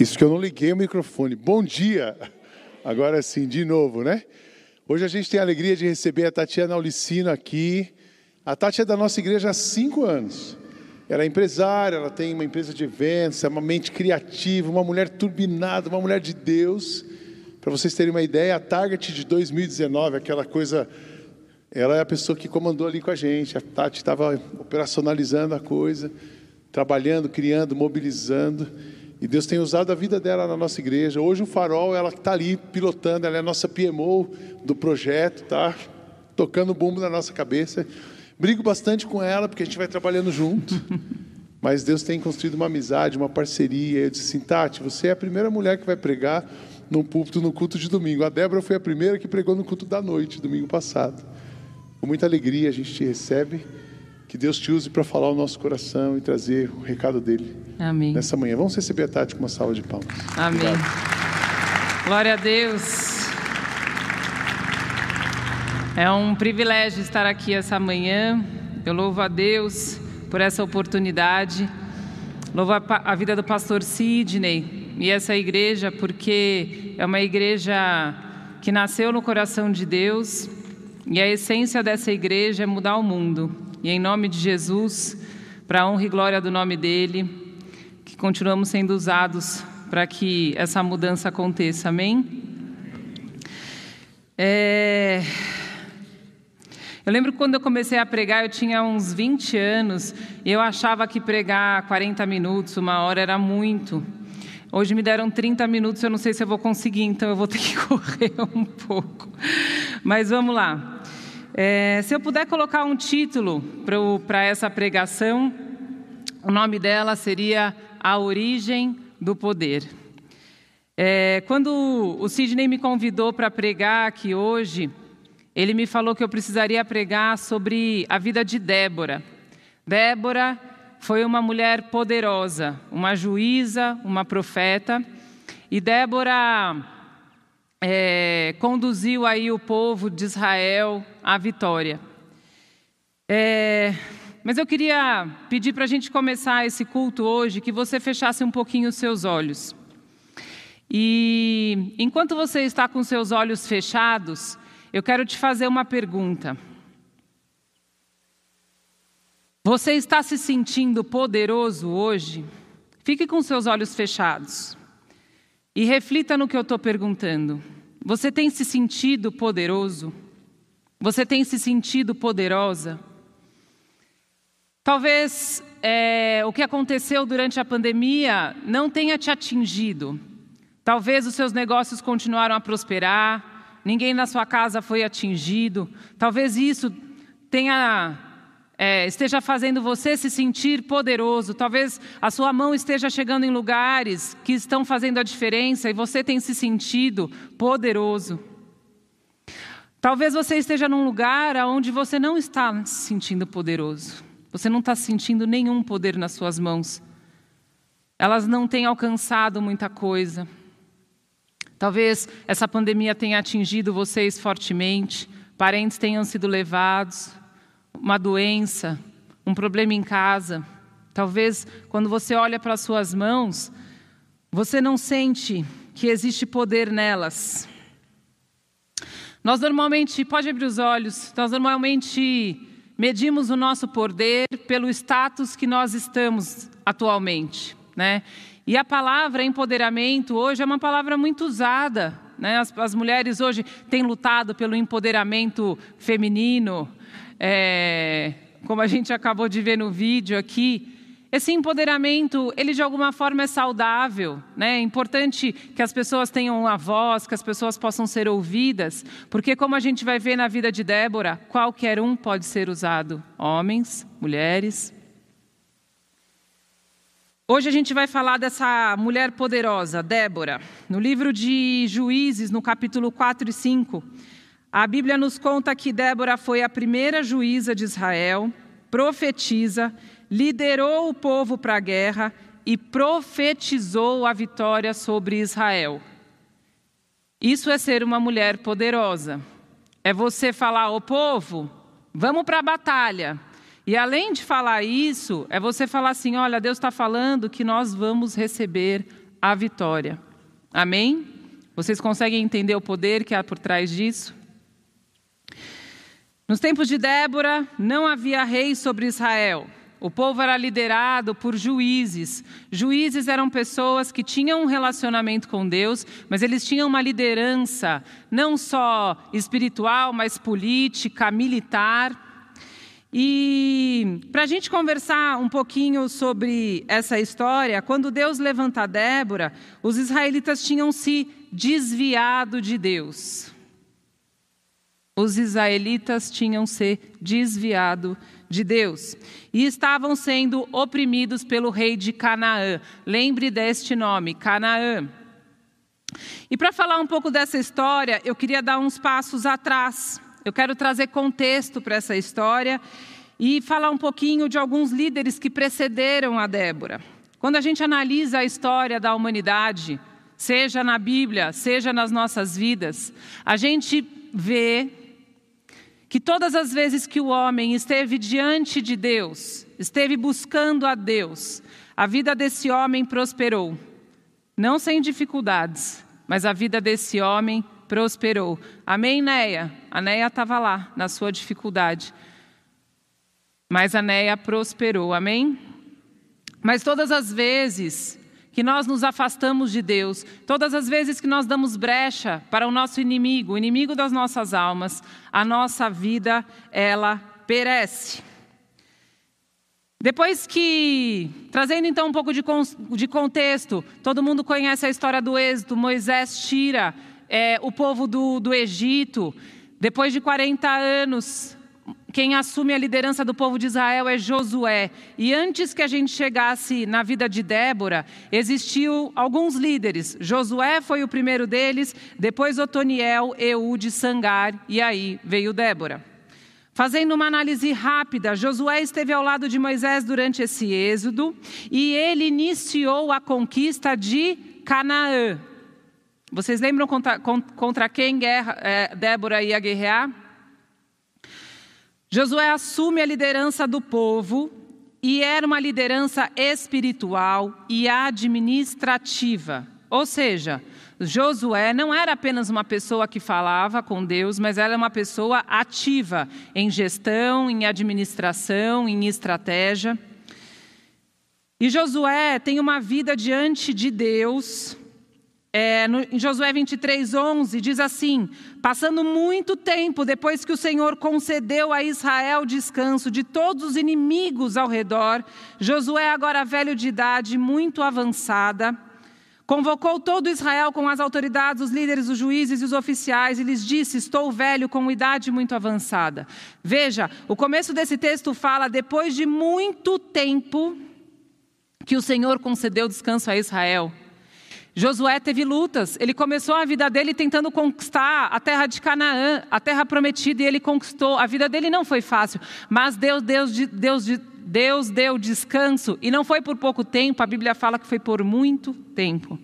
Isso que eu não liguei o microfone. Bom dia! Agora sim, de novo, né? Hoje a gente tem a alegria de receber a Tatiana Aulicino aqui. A Tati é da nossa igreja há cinco anos. Ela é empresária, ela tem uma empresa de eventos, é uma mente criativa, uma mulher turbinada, uma mulher de Deus. Para vocês terem uma ideia, a Target de 2019, aquela coisa. Ela é a pessoa que comandou ali com a gente. A Tati estava operacionalizando a coisa, trabalhando, criando, mobilizando. E Deus tem usado a vida dela na nossa igreja. Hoje o Farol, ela está ali pilotando, ela é a nossa PMO do projeto, tá? Tocando o bumbo na nossa cabeça. Brigo bastante com ela, porque a gente vai trabalhando junto. Mas Deus tem construído uma amizade, uma parceria. Eu disse assim, Tati, você é a primeira mulher que vai pregar num púlpito no culto de domingo. A Débora foi a primeira que pregou no culto da noite, domingo passado. Com muita alegria a gente te recebe. Que Deus te use para falar o nosso coração e trazer o recado dele. Amém. Nessa manhã. Vamos receber a Tati com uma salva de palmas. Amém. Obrigado. Glória a Deus. É um privilégio estar aqui essa manhã. Eu louvo a Deus por essa oportunidade. Louvo a, a vida do pastor Sidney e essa igreja, porque é uma igreja que nasceu no coração de Deus e a essência dessa igreja é mudar o mundo. E em nome de Jesus, para a honra e glória do nome dele, que continuamos sendo usados para que essa mudança aconteça. Amém? É... Eu lembro quando eu comecei a pregar, eu tinha uns 20 anos, e eu achava que pregar 40 minutos, uma hora era muito. Hoje me deram 30 minutos, eu não sei se eu vou conseguir, então eu vou ter que correr um pouco. Mas vamos lá. É, se eu puder colocar um título para essa pregação, o nome dela seria A Origem do Poder. É, quando o Sidney me convidou para pregar aqui hoje, ele me falou que eu precisaria pregar sobre a vida de Débora. Débora foi uma mulher poderosa, uma juíza, uma profeta, e Débora é, conduziu aí o povo de Israel à vitória. É, mas eu queria pedir para a gente começar esse culto hoje que você fechasse um pouquinho os seus olhos. E enquanto você está com seus olhos fechados, eu quero te fazer uma pergunta. Você está se sentindo poderoso hoje? Fique com seus olhos fechados. E reflita no que eu estou perguntando. Você tem se sentido poderoso? Você tem se sentido poderosa? Talvez é, o que aconteceu durante a pandemia não tenha te atingido. Talvez os seus negócios continuaram a prosperar, ninguém na sua casa foi atingido. Talvez isso tenha é, esteja fazendo você se sentir poderoso. Talvez a sua mão esteja chegando em lugares que estão fazendo a diferença e você tem se sentido poderoso. Talvez você esteja num lugar onde você não está se sentindo poderoso. Você não está sentindo nenhum poder nas suas mãos. Elas não têm alcançado muita coisa. Talvez essa pandemia tenha atingido vocês fortemente, parentes tenham sido levados, uma doença, um problema em casa. Talvez quando você olha para as suas mãos, você não sente que existe poder nelas. Nós normalmente, pode abrir os olhos, nós normalmente medimos o nosso poder pelo status que nós estamos atualmente, né? E a palavra empoderamento hoje é uma palavra muito usada, né? As, as mulheres hoje têm lutado pelo empoderamento feminino, é, como a gente acabou de ver no vídeo aqui, esse empoderamento, ele de alguma forma é saudável, né? É importante que as pessoas tenham uma voz, que as pessoas possam ser ouvidas, porque como a gente vai ver na vida de Débora, qualquer um pode ser usado, homens, mulheres. Hoje a gente vai falar dessa mulher poderosa, Débora. No livro de Juízes, no capítulo 4 e 5, a Bíblia nos conta que Débora foi a primeira juíza de Israel, profetiza, liderou o povo para a guerra e profetizou a vitória sobre Israel. Isso é ser uma mulher poderosa. É você falar ao povo: vamos para a batalha. E além de falar isso, é você falar assim: olha, Deus está falando que nós vamos receber a vitória. Amém? Vocês conseguem entender o poder que há por trás disso? Nos tempos de Débora, não havia rei sobre Israel. O povo era liderado por juízes. Juízes eram pessoas que tinham um relacionamento com Deus, mas eles tinham uma liderança não só espiritual, mas política, militar. E para a gente conversar um pouquinho sobre essa história, quando Deus levanta Débora, os israelitas tinham se desviado de Deus os israelitas tinham se desviado de Deus e estavam sendo oprimidos pelo rei de Canaã. Lembre deste nome, Canaã. E para falar um pouco dessa história, eu queria dar uns passos atrás. Eu quero trazer contexto para essa história e falar um pouquinho de alguns líderes que precederam a Débora. Quando a gente analisa a história da humanidade, seja na Bíblia, seja nas nossas vidas, a gente vê que todas as vezes que o homem esteve diante de Deus, esteve buscando a Deus, a vida desse homem prosperou. Não sem dificuldades, mas a vida desse homem prosperou. Amém, Neia? A Neia estava lá, na sua dificuldade. Mas a Neia prosperou, amém? Mas todas as vezes que nós nos afastamos de Deus, todas as vezes que nós damos brecha para o nosso inimigo, o inimigo das nossas almas, a nossa vida, ela perece. Depois que, trazendo então um pouco de, de contexto, todo mundo conhece a história do êxodo, Moisés tira é, o povo do, do Egito, depois de 40 anos, quem assume a liderança do povo de Israel é Josué. E antes que a gente chegasse na vida de Débora, existiu alguns líderes. Josué foi o primeiro deles, depois Otoniel, Eude, Sangar e aí veio Débora. Fazendo uma análise rápida, Josué esteve ao lado de Moisés durante esse êxodo e ele iniciou a conquista de Canaã. Vocês lembram contra, contra quem guerra, é, Débora ia guerrear? Josué assume a liderança do povo e era uma liderança espiritual e administrativa. Ou seja, Josué não era apenas uma pessoa que falava com Deus, mas era uma pessoa ativa em gestão, em administração, em estratégia. E Josué tem uma vida diante de Deus é, no, em Josué 23, 11, diz assim: Passando muito tempo depois que o Senhor concedeu a Israel descanso de todos os inimigos ao redor, Josué, agora velho de idade, muito avançada, convocou todo Israel com as autoridades, os líderes, os juízes e os oficiais e lhes disse: Estou velho com idade muito avançada. Veja, o começo desse texto fala: depois de muito tempo que o Senhor concedeu descanso a Israel. Josué teve lutas. Ele começou a vida dele tentando conquistar a terra de Canaã, a terra prometida, e ele conquistou. A vida dele não foi fácil, mas Deus, Deus, Deus, Deus deu descanso, e não foi por pouco tempo, a Bíblia fala que foi por muito tempo.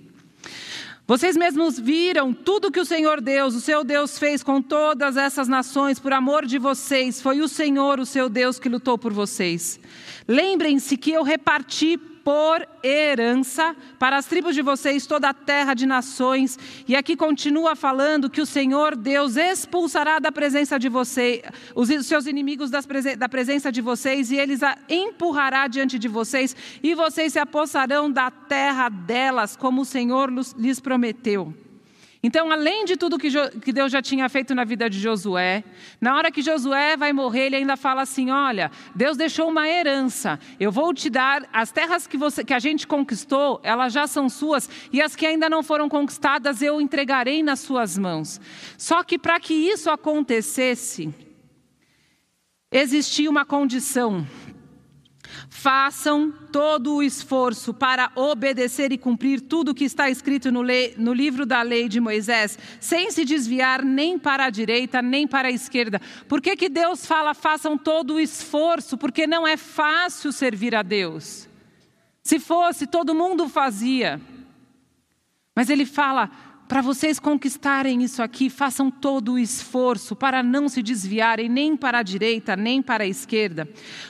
Vocês mesmos viram tudo que o Senhor Deus, o seu Deus, fez com todas essas nações por amor de vocês. Foi o Senhor, o seu Deus, que lutou por vocês. Lembrem-se que eu reparti por herança para as tribos de vocês toda a terra de nações. E aqui continua falando que o Senhor Deus expulsará da presença de vocês os seus inimigos da presença de vocês e eles a empurrará diante de vocês e vocês se apossarão da terra delas, como o Senhor lhes prometeu. Então, além de tudo que Deus já tinha feito na vida de Josué, na hora que Josué vai morrer, ele ainda fala assim: Olha, Deus deixou uma herança, eu vou te dar as terras que, você, que a gente conquistou, elas já são suas, e as que ainda não foram conquistadas, eu entregarei nas suas mãos. Só que para que isso acontecesse, existia uma condição. Façam todo o esforço para obedecer e cumprir tudo o que está escrito no, lei, no, livro da lei de Moisés, sem se desviar nem para a direita nem para a esquerda. Por que, que Deus fala façam todo o esforço? Porque não é fácil servir a Deus. Se fosse, todo mundo fazia. Mas Ele fala: para vocês conquistarem isso aqui, façam todo o esforço para não se desviarem nem para a direita, nem para a esquerda.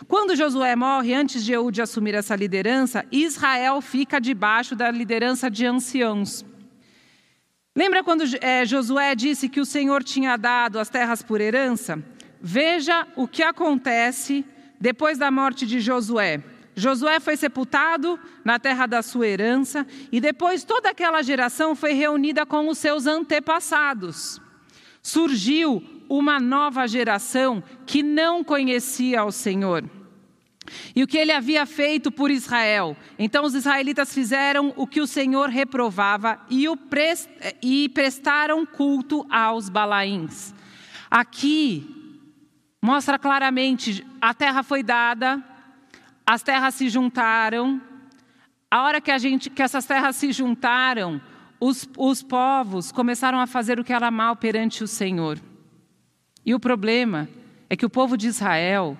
Quando Josué morre, antes de Eude assumir essa liderança, Israel fica debaixo da liderança de anciãos. Lembra quando é, Josué disse que o Senhor tinha dado as terras por herança? Veja o que acontece depois da morte de Josué. Josué foi sepultado na terra da sua herança e depois toda aquela geração foi reunida com os seus antepassados. Surgiu uma nova geração que não conhecia o Senhor. E o que ele havia feito por Israel. Então os israelitas fizeram o que o Senhor reprovava e, prest... e prestaram culto aos Balaíns. Aqui mostra claramente: a terra foi dada, as terras se juntaram. A hora que, a gente, que essas terras se juntaram, os, os povos começaram a fazer o que era mal perante o Senhor. E o problema é que o povo de Israel,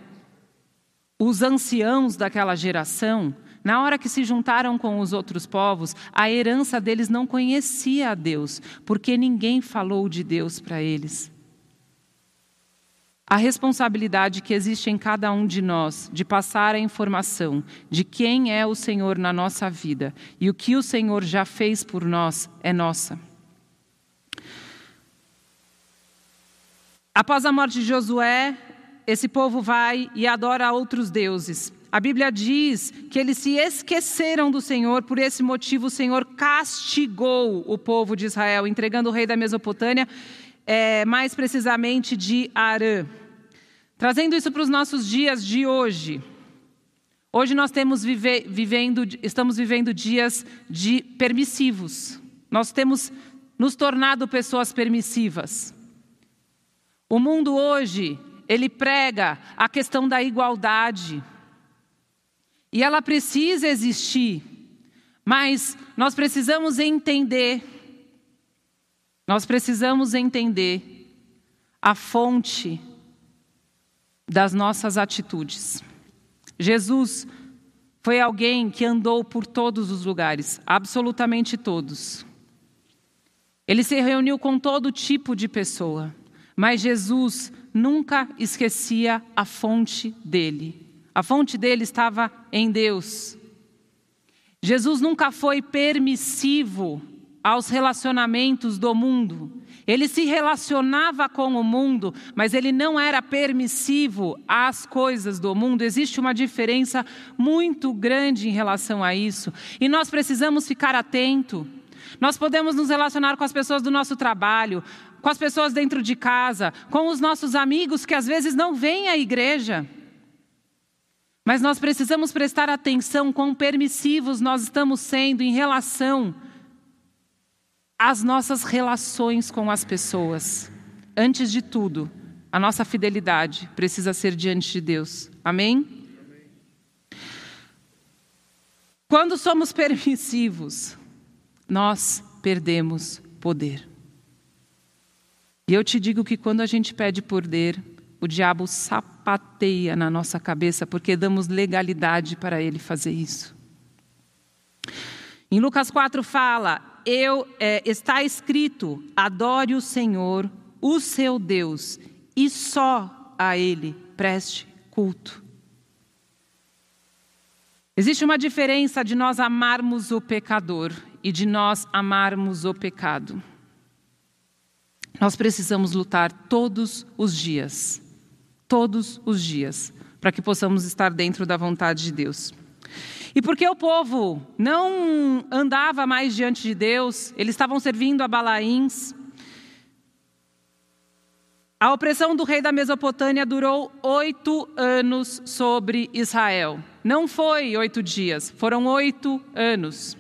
os anciãos daquela geração, na hora que se juntaram com os outros povos, a herança deles não conhecia a Deus, porque ninguém falou de Deus para eles. A responsabilidade que existe em cada um de nós de passar a informação de quem é o Senhor na nossa vida e o que o Senhor já fez por nós é nossa. Após a morte de Josué, esse povo vai e adora outros deuses. A Bíblia diz que eles se esqueceram do Senhor, por esse motivo o Senhor castigou o povo de Israel, entregando o rei da Mesopotâmia é, mais precisamente de Arã. Trazendo isso para os nossos dias de hoje. Hoje nós temos vive, vivendo, estamos vivendo dias de permissivos. Nós temos nos tornado pessoas permissivas. O mundo hoje, ele prega a questão da igualdade. E ela precisa existir, mas nós precisamos entender nós precisamos entender a fonte das nossas atitudes. Jesus foi alguém que andou por todos os lugares, absolutamente todos. Ele se reuniu com todo tipo de pessoa, mas Jesus nunca esquecia a fonte dele. A fonte dele estava em Deus. Jesus nunca foi permissivo aos relacionamentos do mundo. Ele se relacionava com o mundo, mas ele não era permissivo às coisas do mundo. Existe uma diferença muito grande em relação a isso. E nós precisamos ficar atento. Nós podemos nos relacionar com as pessoas do nosso trabalho, com as pessoas dentro de casa, com os nossos amigos que às vezes não vêm à igreja. Mas nós precisamos prestar atenção quão permissivos nós estamos sendo em relação as nossas relações com as pessoas. Antes de tudo, a nossa fidelidade precisa ser diante de Deus. Amém? Quando somos permissivos, nós perdemos poder. E eu te digo que quando a gente pede poder, o diabo sapateia na nossa cabeça porque damos legalidade para ele fazer isso. Em Lucas 4 fala: eu, é, está escrito: adore o Senhor, o seu Deus, e só a Ele preste culto. Existe uma diferença de nós amarmos o pecador e de nós amarmos o pecado. Nós precisamos lutar todos os dias, todos os dias, para que possamos estar dentro da vontade de Deus. E porque o povo não andava mais diante de Deus, eles estavam servindo a Balaíns. A opressão do rei da Mesopotâmia durou oito anos sobre Israel. Não foi oito dias, foram oito anos.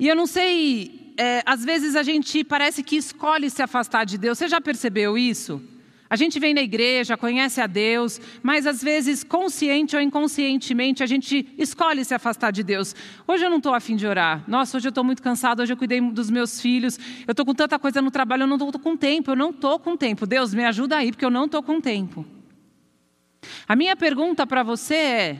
E eu não sei, é, às vezes a gente parece que escolhe se afastar de Deus. Você já percebeu isso? A gente vem na igreja, conhece a Deus, mas às vezes, consciente ou inconscientemente, a gente escolhe se afastar de Deus. Hoje eu não estou afim de orar. Nossa, hoje eu estou muito cansado, hoje eu cuidei dos meus filhos, eu estou com tanta coisa no trabalho, eu não estou com tempo, eu não estou com tempo. Deus, me ajuda aí, porque eu não estou com tempo. A minha pergunta para você é: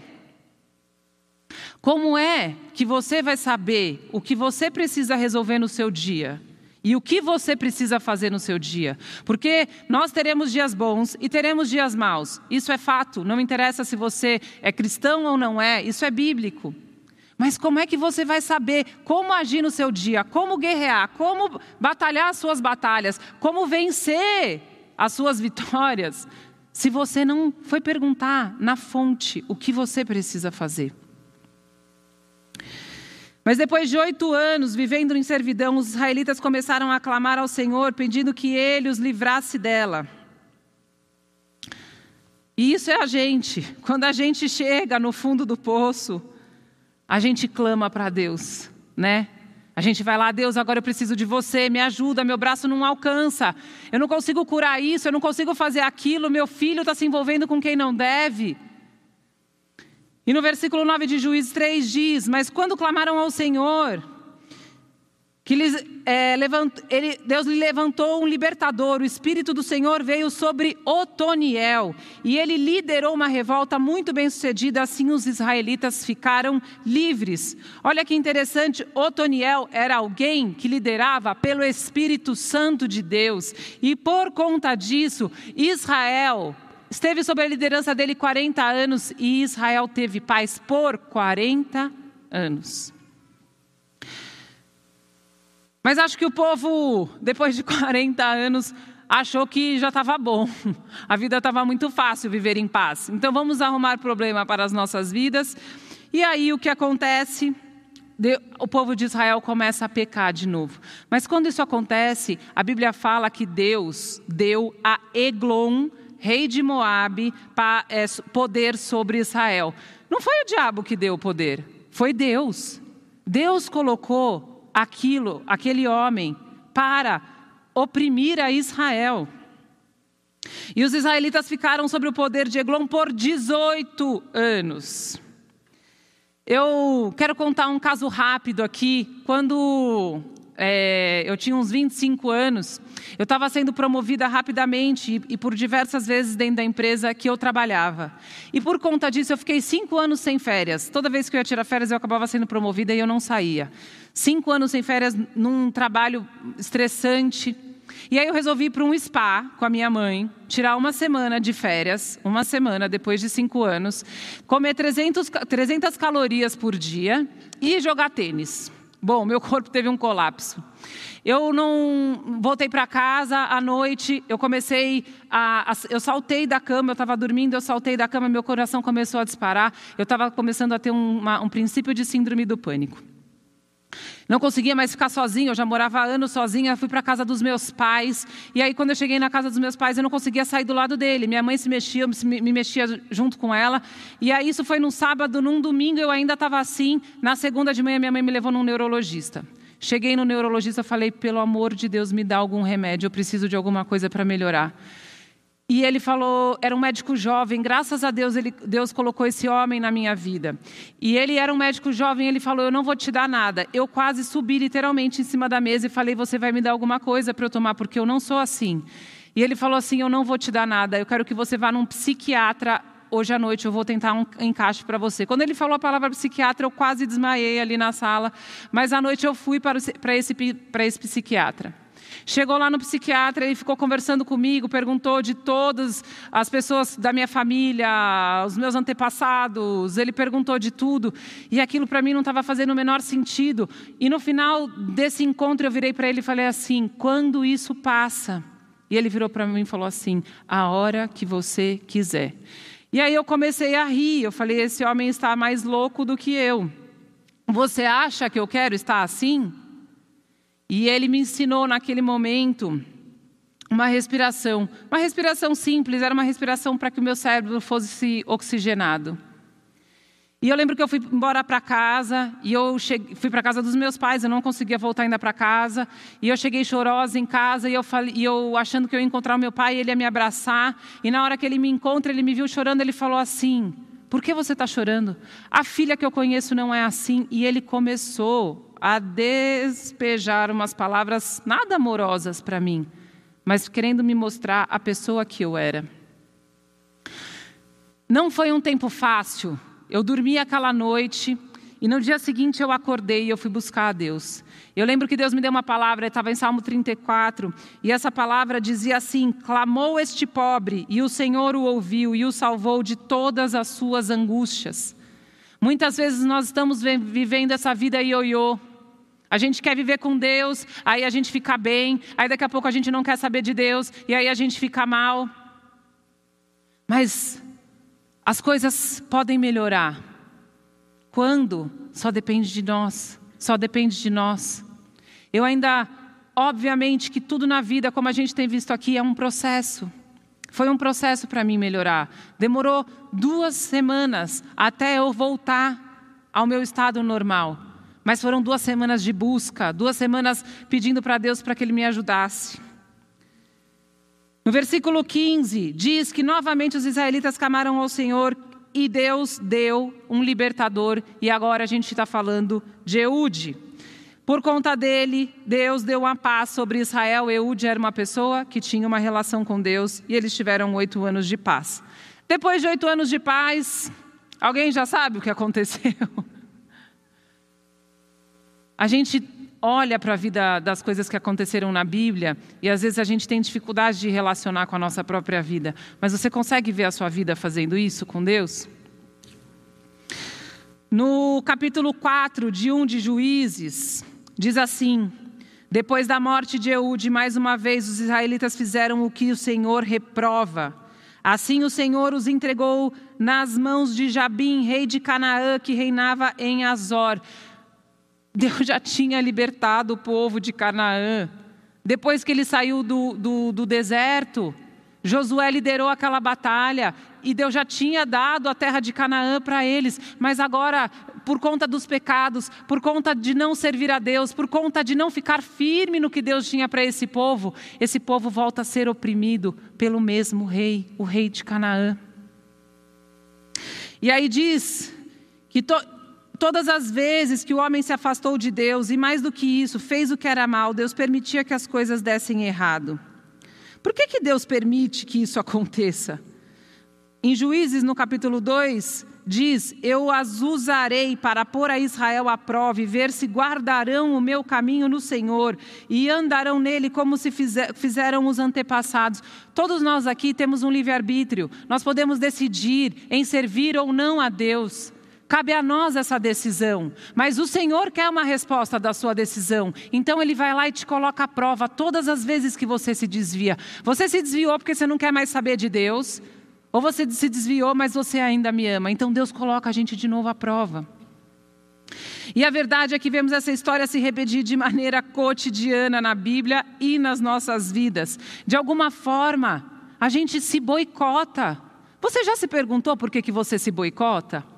Como é que você vai saber o que você precisa resolver no seu dia? E o que você precisa fazer no seu dia? Porque nós teremos dias bons e teremos dias maus. Isso é fato. Não interessa se você é cristão ou não é, isso é bíblico. Mas como é que você vai saber como agir no seu dia, como guerrear, como batalhar as suas batalhas, como vencer as suas vitórias, se você não foi perguntar na fonte o que você precisa fazer? Mas depois de oito anos vivendo em servidão, os israelitas começaram a clamar ao Senhor, pedindo que ele os livrasse dela. E isso é a gente. Quando a gente chega no fundo do poço, a gente clama para Deus, né? A gente vai lá, Deus, agora eu preciso de você, me ajuda, meu braço não alcança, eu não consigo curar isso, eu não consigo fazer aquilo, meu filho está se envolvendo com quem não deve. E no versículo 9 de Juízes 3 diz: Mas quando clamaram ao Senhor, que lhes, é, levant, ele, Deus lhe levantou um libertador, o Espírito do Senhor veio sobre Otoniel, e ele liderou uma revolta muito bem sucedida, assim os israelitas ficaram livres. Olha que interessante, Otoniel era alguém que liderava pelo Espírito Santo de Deus, e por conta disso, Israel esteve sob a liderança dele 40 anos e Israel teve paz por 40 anos. Mas acho que o povo, depois de 40 anos, achou que já estava bom. A vida estava muito fácil viver em paz. Então vamos arrumar problema para as nossas vidas. E aí o que acontece? O povo de Israel começa a pecar de novo. Mas quando isso acontece, a Bíblia fala que Deus deu a Eglon rei de Moabe, é, poder sobre Israel. Não foi o diabo que deu o poder, foi Deus. Deus colocou aquilo, aquele homem, para oprimir a Israel. E os israelitas ficaram sob o poder de Eglon por 18 anos. Eu quero contar um caso rápido aqui. Quando é, eu tinha uns 25 anos, eu estava sendo promovida rapidamente e, e, por diversas vezes dentro da empresa que eu trabalhava. E por conta disso, eu fiquei cinco anos sem férias. Toda vez que eu ia tirar férias, eu acabava sendo promovida e eu não saía. Cinco anos sem férias num trabalho estressante. E aí eu resolvi ir para um spa com a minha mãe, tirar uma semana de férias, uma semana depois de cinco anos, comer 300, 300 calorias por dia e jogar tênis. Bom, meu corpo teve um colapso. Eu não voltei para casa à noite. Eu comecei a, a eu saltei da cama. Eu estava dormindo. Eu saltei da cama. Meu coração começou a disparar. Eu estava começando a ter uma, um princípio de síndrome do pânico. Não conseguia mais ficar sozinha, eu já morava anos sozinha, fui para a casa dos meus pais. E aí, quando eu cheguei na casa dos meus pais, eu não conseguia sair do lado dele. Minha mãe se mexia, me mexia junto com ela. E aí, isso foi num sábado, num domingo, eu ainda estava assim. Na segunda de manhã, minha mãe me levou num neurologista. Cheguei no neurologista, falei: pelo amor de Deus, me dá algum remédio, eu preciso de alguma coisa para melhorar. E ele falou, era um médico jovem, graças a Deus ele, Deus colocou esse homem na minha vida. E ele era um médico jovem, ele falou, eu não vou te dar nada. Eu quase subi literalmente em cima da mesa e falei, você vai me dar alguma coisa para eu tomar, porque eu não sou assim. E ele falou assim, eu não vou te dar nada, eu quero que você vá num psiquiatra hoje à noite, eu vou tentar um encaixe para você. Quando ele falou a palavra psiquiatra, eu quase desmaiei ali na sala, mas à noite eu fui para, esse, para esse psiquiatra. Chegou lá no psiquiatra, ele ficou conversando comigo, perguntou de todas as pessoas da minha família, os meus antepassados, ele perguntou de tudo, e aquilo para mim não estava fazendo o menor sentido. E no final desse encontro eu virei para ele e falei assim: quando isso passa? E ele virou para mim e falou assim: a hora que você quiser. E aí eu comecei a rir, eu falei: esse homem está mais louco do que eu. Você acha que eu quero estar assim? E ele me ensinou naquele momento uma respiração. Uma respiração simples, era uma respiração para que o meu cérebro fosse oxigenado. E eu lembro que eu fui embora para casa, e eu cheguei, fui para casa dos meus pais, eu não conseguia voltar ainda para casa, e eu cheguei chorosa em casa, e eu, falei, e eu achando que eu ia encontrar o meu pai, ele ia me abraçar, e na hora que ele me encontra, ele me viu chorando, ele falou assim: Por que você está chorando? A filha que eu conheço não é assim, e ele começou a despejar umas palavras nada amorosas para mim, mas querendo me mostrar a pessoa que eu era. Não foi um tempo fácil. Eu dormi aquela noite e no dia seguinte eu acordei e eu fui buscar a Deus. Eu lembro que Deus me deu uma palavra, estava em Salmo 34, e essa palavra dizia assim: Clamou este pobre, e o Senhor o ouviu e o salvou de todas as suas angústias. Muitas vezes nós estamos vivendo essa vida ioiô. A gente quer viver com Deus, aí a gente fica bem, aí daqui a pouco a gente não quer saber de Deus, e aí a gente fica mal. Mas as coisas podem melhorar quando? Só depende de nós. Só depende de nós. Eu ainda, obviamente, que tudo na vida, como a gente tem visto aqui, é um processo. Foi um processo para mim melhorar. Demorou duas semanas até eu voltar ao meu estado normal. Mas foram duas semanas de busca, duas semanas pedindo para Deus para que Ele me ajudasse. No versículo 15, diz que novamente os israelitas clamaram ao Senhor e Deus deu um libertador, e agora a gente está falando de Eude. Por conta dele, Deus deu uma paz sobre Israel. Eude era uma pessoa que tinha uma relação com Deus e eles tiveram oito anos de paz. Depois de oito anos de paz, alguém já sabe o que aconteceu? A gente olha para a vida das coisas que aconteceram na Bíblia e às vezes a gente tem dificuldade de relacionar com a nossa própria vida. Mas você consegue ver a sua vida fazendo isso com Deus? No capítulo 4 de 1 de Juízes, diz assim: Depois da morte de Eude, mais uma vez os israelitas fizeram o que o Senhor reprova. Assim o Senhor os entregou nas mãos de Jabim, rei de Canaã, que reinava em Azor. Deus já tinha libertado o povo de Canaã. Depois que ele saiu do, do, do deserto, Josué liderou aquela batalha e Deus já tinha dado a terra de Canaã para eles, mas agora, por conta dos pecados, por conta de não servir a Deus, por conta de não ficar firme no que Deus tinha para esse povo, esse povo volta a ser oprimido pelo mesmo rei, o rei de Canaã. E aí diz que to, Todas as vezes que o homem se afastou de Deus, e mais do que isso, fez o que era mal, Deus permitia que as coisas dessem errado. Por que, que Deus permite que isso aconteça? Em Juízes, no capítulo 2, diz: Eu as usarei para pôr a Israel à prova e ver se guardarão o meu caminho no Senhor e andarão nele como se fizeram os antepassados. Todos nós aqui temos um livre-arbítrio, nós podemos decidir em servir ou não a Deus. Cabe a nós essa decisão, mas o Senhor quer uma resposta da sua decisão. Então ele vai lá e te coloca à prova todas as vezes que você se desvia. Você se desviou porque você não quer mais saber de Deus, ou você se desviou, mas você ainda me ama. Então Deus coloca a gente de novo à prova. E a verdade é que vemos essa história se repetir de maneira cotidiana na Bíblia e nas nossas vidas. De alguma forma, a gente se boicota. Você já se perguntou por que, que você se boicota?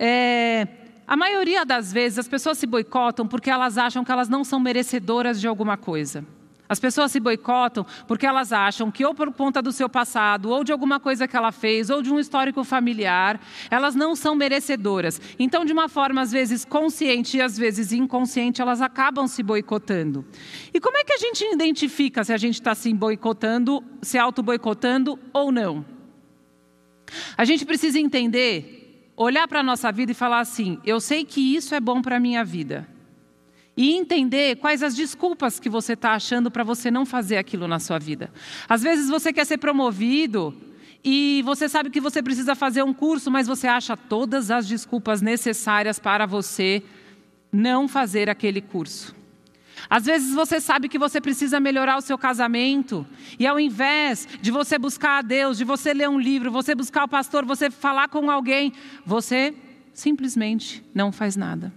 É, a maioria das vezes as pessoas se boicotam porque elas acham que elas não são merecedoras de alguma coisa. As pessoas se boicotam porque elas acham que, ou por conta do seu passado, ou de alguma coisa que ela fez, ou de um histórico familiar, elas não são merecedoras. Então, de uma forma às vezes consciente e às vezes inconsciente, elas acabam se boicotando. E como é que a gente identifica se a gente está se boicotando, se auto-boicotando ou não? A gente precisa entender olhar para a nossa vida e falar assim: eu sei que isso é bom para a minha vida. E entender quais as desculpas que você está achando para você não fazer aquilo na sua vida. Às vezes você quer ser promovido e você sabe que você precisa fazer um curso, mas você acha todas as desculpas necessárias para você não fazer aquele curso. Às vezes você sabe que você precisa melhorar o seu casamento, e ao invés de você buscar a Deus, de você ler um livro, você buscar o pastor, você falar com alguém, você simplesmente não faz nada.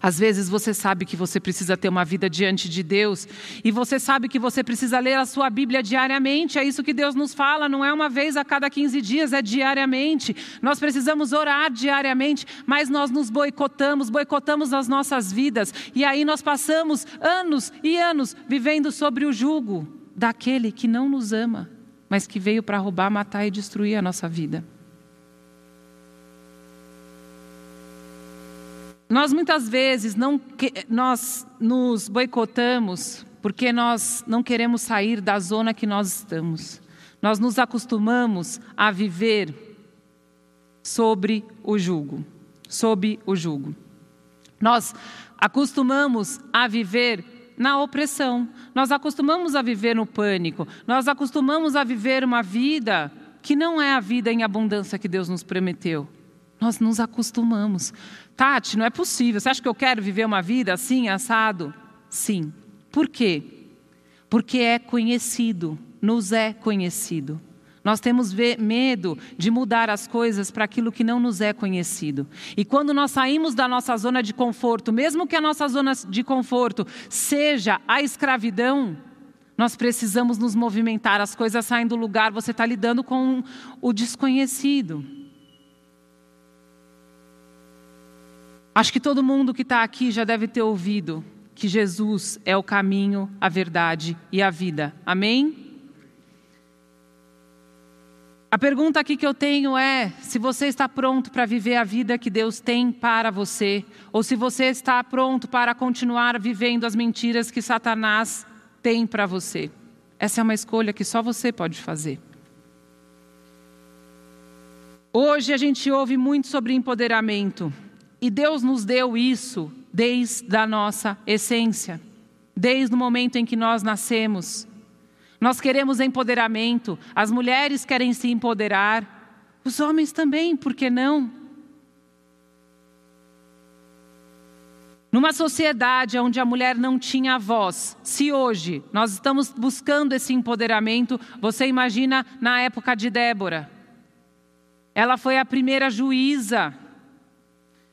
Às vezes você sabe que você precisa ter uma vida diante de Deus e você sabe que você precisa ler a sua Bíblia diariamente. É isso que Deus nos fala, não é uma vez a cada 15 dias, é diariamente. Nós precisamos orar diariamente, mas nós nos boicotamos, boicotamos as nossas vidas e aí nós passamos anos e anos vivendo sobre o jugo daquele que não nos ama, mas que veio para roubar, matar e destruir a nossa vida. Nós muitas vezes não nós nos boicotamos porque nós não queremos sair da zona que nós estamos. Nós nos acostumamos a viver sobre o jugo. Sob o jugo. Nós acostumamos a viver na opressão, nós acostumamos a viver no pânico, nós acostumamos a viver uma vida que não é a vida em abundância que Deus nos prometeu. Nós nos acostumamos. Tati, não é possível. Você acha que eu quero viver uma vida assim, assado? Sim. Por quê? Porque é conhecido, nos é conhecido. Nós temos medo de mudar as coisas para aquilo que não nos é conhecido. E quando nós saímos da nossa zona de conforto, mesmo que a nossa zona de conforto seja a escravidão, nós precisamos nos movimentar, as coisas saem do lugar, você está lidando com o desconhecido. Acho que todo mundo que está aqui já deve ter ouvido que Jesus é o caminho, a verdade e a vida. Amém? A pergunta aqui que eu tenho é: se você está pronto para viver a vida que Deus tem para você, ou se você está pronto para continuar vivendo as mentiras que Satanás tem para você. Essa é uma escolha que só você pode fazer. Hoje a gente ouve muito sobre empoderamento. E Deus nos deu isso desde a nossa essência, desde o momento em que nós nascemos. Nós queremos empoderamento, as mulheres querem se empoderar, os homens também, por que não? Numa sociedade onde a mulher não tinha voz, se hoje nós estamos buscando esse empoderamento, você imagina na época de Débora. Ela foi a primeira juíza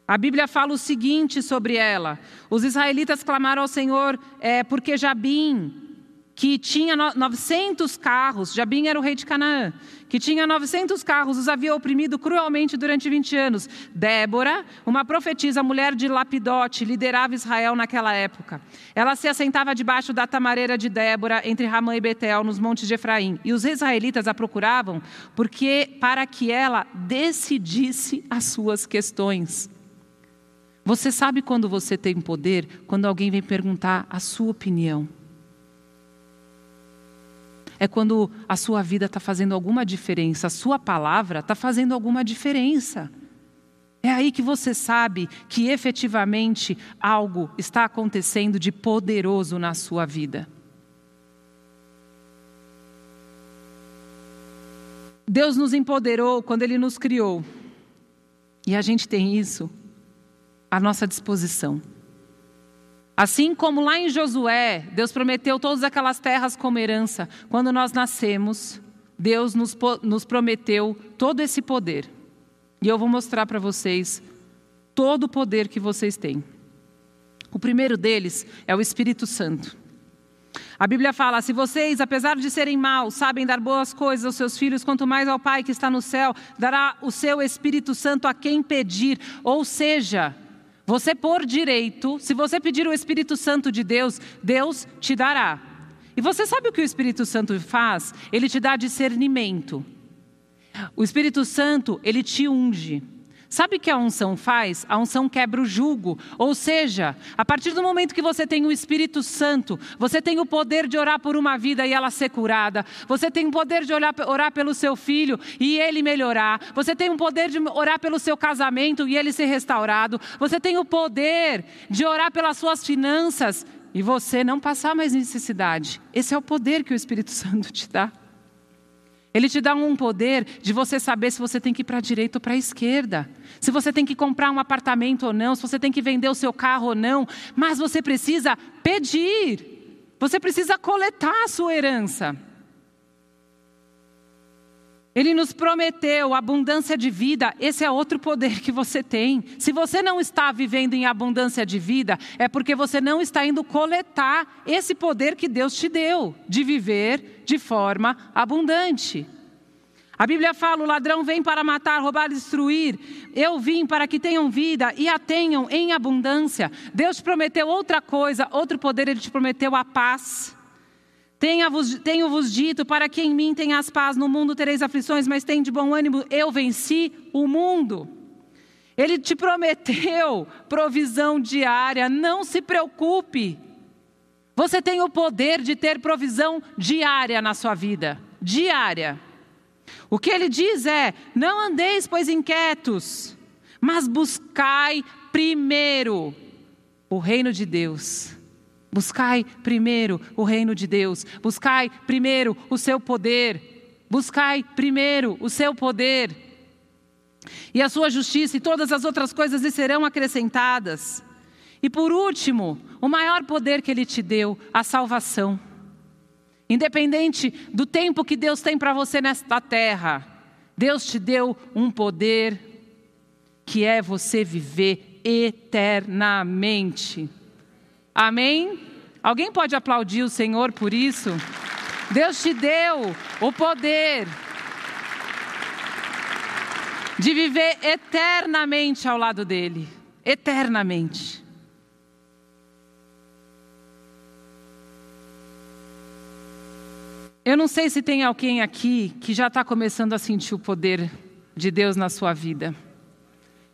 a Bíblia fala o seguinte sobre ela: os israelitas clamaram ao Senhor é, porque Jabim, que tinha 900 carros, Jabim era o rei de Canaã, que tinha 900 carros, os havia oprimido cruelmente durante 20 anos. Débora, uma profetisa, mulher de Lapidote, liderava Israel naquela época. Ela se assentava debaixo da tamareira de Débora, entre Ramã e Betel, nos montes de Efraim. E os israelitas a procuravam porque para que ela decidisse as suas questões. Você sabe quando você tem poder? Quando alguém vem perguntar a sua opinião. É quando a sua vida está fazendo alguma diferença, a sua palavra está fazendo alguma diferença. É aí que você sabe que efetivamente algo está acontecendo de poderoso na sua vida. Deus nos empoderou quando Ele nos criou. E a gente tem isso à nossa disposição. Assim como lá em Josué, Deus prometeu todas aquelas terras como herança, quando nós nascemos, Deus nos, nos prometeu todo esse poder. E eu vou mostrar para vocês todo o poder que vocês têm. O primeiro deles é o Espírito Santo. A Bíblia fala: se vocês, apesar de serem maus, sabem dar boas coisas aos seus filhos, quanto mais ao Pai que está no céu, dará o seu Espírito Santo a quem pedir. Ou seja, você, por direito, se você pedir o Espírito Santo de Deus, Deus te dará. E você sabe o que o Espírito Santo faz? Ele te dá discernimento. O Espírito Santo, ele te unge. Sabe o que a unção faz? A unção quebra o jugo. Ou seja, a partir do momento que você tem o Espírito Santo, você tem o poder de orar por uma vida e ela ser curada. Você tem o poder de orar, orar pelo seu filho e ele melhorar. Você tem o poder de orar pelo seu casamento e ele ser restaurado. Você tem o poder de orar pelas suas finanças e você não passar mais necessidade. Esse é o poder que o Espírito Santo te dá. Ele te dá um poder de você saber se você tem que ir para a direita ou para a esquerda, se você tem que comprar um apartamento ou não, se você tem que vender o seu carro ou não, mas você precisa pedir, você precisa coletar a sua herança. Ele nos prometeu abundância de vida, esse é outro poder que você tem. Se você não está vivendo em abundância de vida, é porque você não está indo coletar esse poder que Deus te deu, de viver de forma abundante. A Bíblia fala: o ladrão vem para matar, roubar, destruir. Eu vim para que tenham vida e a tenham em abundância. Deus te prometeu outra coisa, outro poder, ele te prometeu a paz. Tenho-vos dito para que em mim tenhas paz, no mundo tereis aflições, mas tem de bom ânimo, eu venci o mundo. Ele te prometeu provisão diária, não se preocupe. Você tem o poder de ter provisão diária na sua vida, diária. O que ele diz é: não andeis, pois, inquietos, mas buscai primeiro o reino de Deus. Buscai primeiro o reino de Deus. Buscai primeiro o seu poder. Buscai primeiro o seu poder. E a sua justiça e todas as outras coisas lhe serão acrescentadas. E por último, o maior poder que ele te deu, a salvação. Independente do tempo que Deus tem para você nesta terra, Deus te deu um poder que é você viver eternamente. Amém? Alguém pode aplaudir o Senhor por isso? Deus te deu o poder de viver eternamente ao lado dele eternamente. Eu não sei se tem alguém aqui que já está começando a sentir o poder de Deus na sua vida.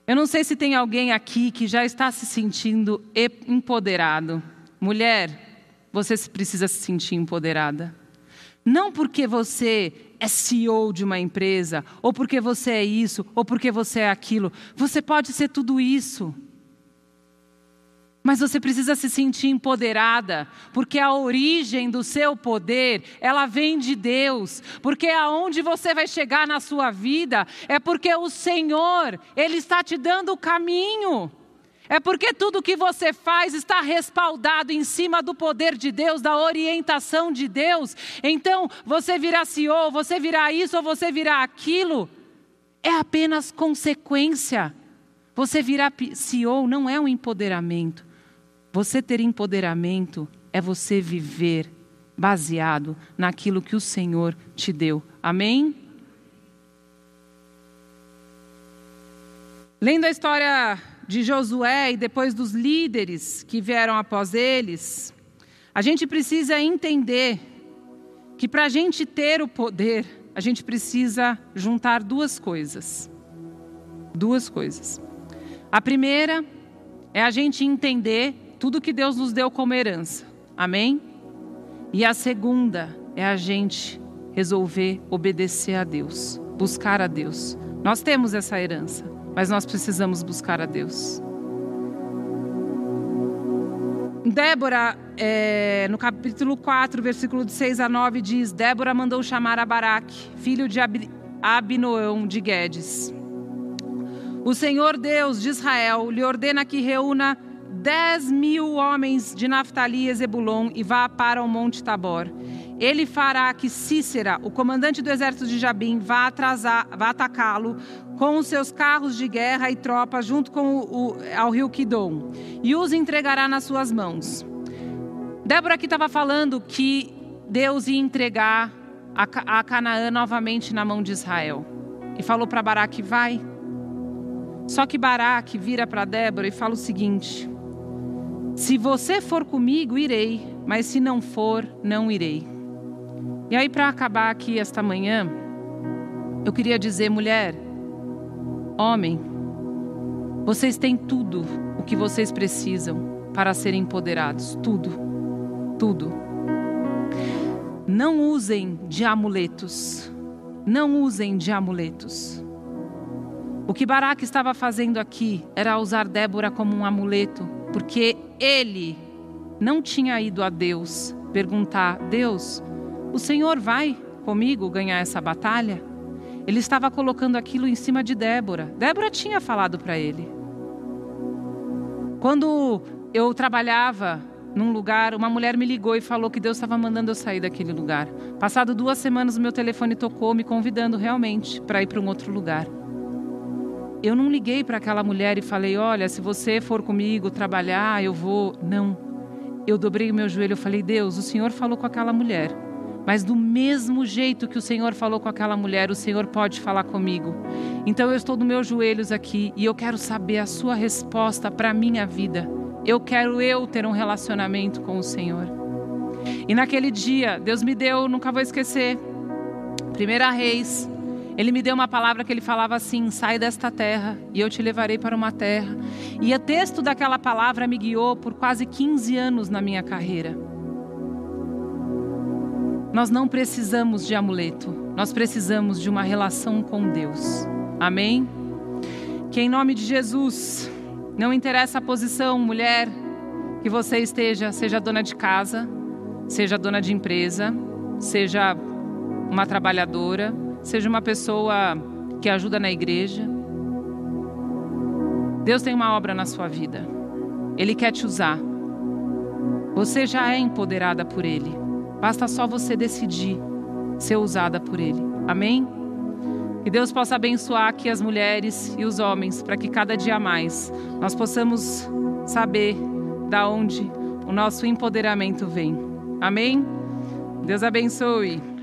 Eu não sei se tem alguém aqui que já está se sentindo empoderado. Mulher, você precisa se sentir empoderada. Não porque você é CEO de uma empresa, ou porque você é isso, ou porque você é aquilo. Você pode ser tudo isso. Mas você precisa se sentir empoderada, porque a origem do seu poder, ela vem de Deus. Porque aonde você vai chegar na sua vida é porque o Senhor, ele está te dando o caminho. É porque tudo que você faz está respaldado em cima do poder de Deus, da orientação de Deus. Então, você virá CEO, você virá isso ou você virá aquilo, é apenas consequência. Você virar CEO não é um empoderamento. Você ter empoderamento é você viver baseado naquilo que o Senhor te deu. Amém? Lendo a história de Josué e depois dos líderes que vieram após eles, a gente precisa entender que para a gente ter o poder, a gente precisa juntar duas coisas. Duas coisas. A primeira é a gente entender tudo que Deus nos deu como herança. Amém? E a segunda é a gente resolver obedecer a Deus, buscar a Deus. Nós temos essa herança, mas nós precisamos buscar a Deus. Débora, é, no capítulo 4, versículo de 6 a 9, diz: Débora mandou chamar a Baraque, filho de Ab Abinoão de Guedes. O Senhor Deus de Israel lhe ordena que reúna dez mil homens de Naftali e Zebulon e vá para o Monte Tabor. Ele fará que Cícera, o comandante do exército de Jabim, vá, vá atacá-lo com os seus carros de guerra e tropas junto com o, o, ao rio Kidom e os entregará nas suas mãos. Débora aqui estava falando que Deus ia entregar a, a Canaã novamente na mão de Israel. E falou para Baraque: vai. Só que Baraque vira para Débora e fala o seguinte: se você for comigo, irei, mas se não for, não irei. E aí, para acabar aqui esta manhã, eu queria dizer, mulher, homem, vocês têm tudo o que vocês precisam para serem empoderados. Tudo. Tudo. Não usem de amuletos. Não usem de amuletos. O que Baraque estava fazendo aqui era usar Débora como um amuleto porque ele não tinha ido a Deus perguntar: Deus, o Senhor vai comigo ganhar essa batalha? Ele estava colocando aquilo em cima de Débora. Débora tinha falado para ele. Quando eu trabalhava num lugar, uma mulher me ligou e falou que Deus estava mandando eu sair daquele lugar. Passado duas semanas, o meu telefone tocou, me convidando realmente para ir para um outro lugar eu não liguei para aquela mulher e falei: Olha, se você for comigo trabalhar, eu vou. Não. Eu dobrei o meu joelho e falei: Deus, o Senhor falou com aquela mulher. Mas do mesmo jeito que o Senhor falou com aquela mulher, o Senhor pode falar comigo. Então eu estou nos meus joelhos aqui e eu quero saber a sua resposta para a minha vida. Eu quero eu ter um relacionamento com o Senhor. E naquele dia, Deus me deu, nunca vou esquecer, Primeira Reis ele me deu uma palavra que ele falava assim: sai desta terra e eu te levarei para uma terra. E o texto daquela palavra me guiou por quase 15 anos na minha carreira. Nós não precisamos de amuleto. Nós precisamos de uma relação com Deus. Amém? Que em nome de Jesus, não interessa a posição, mulher, que você esteja, seja dona de casa, seja dona de empresa, seja uma trabalhadora, seja uma pessoa que ajuda na igreja. Deus tem uma obra na sua vida. Ele quer te usar. Você já é empoderada por Ele. Basta só você decidir ser usada por Ele. Amém? Que Deus possa abençoar aqui as mulheres e os homens, para que cada dia mais nós possamos saber da onde o nosso empoderamento vem. Amém? Deus abençoe.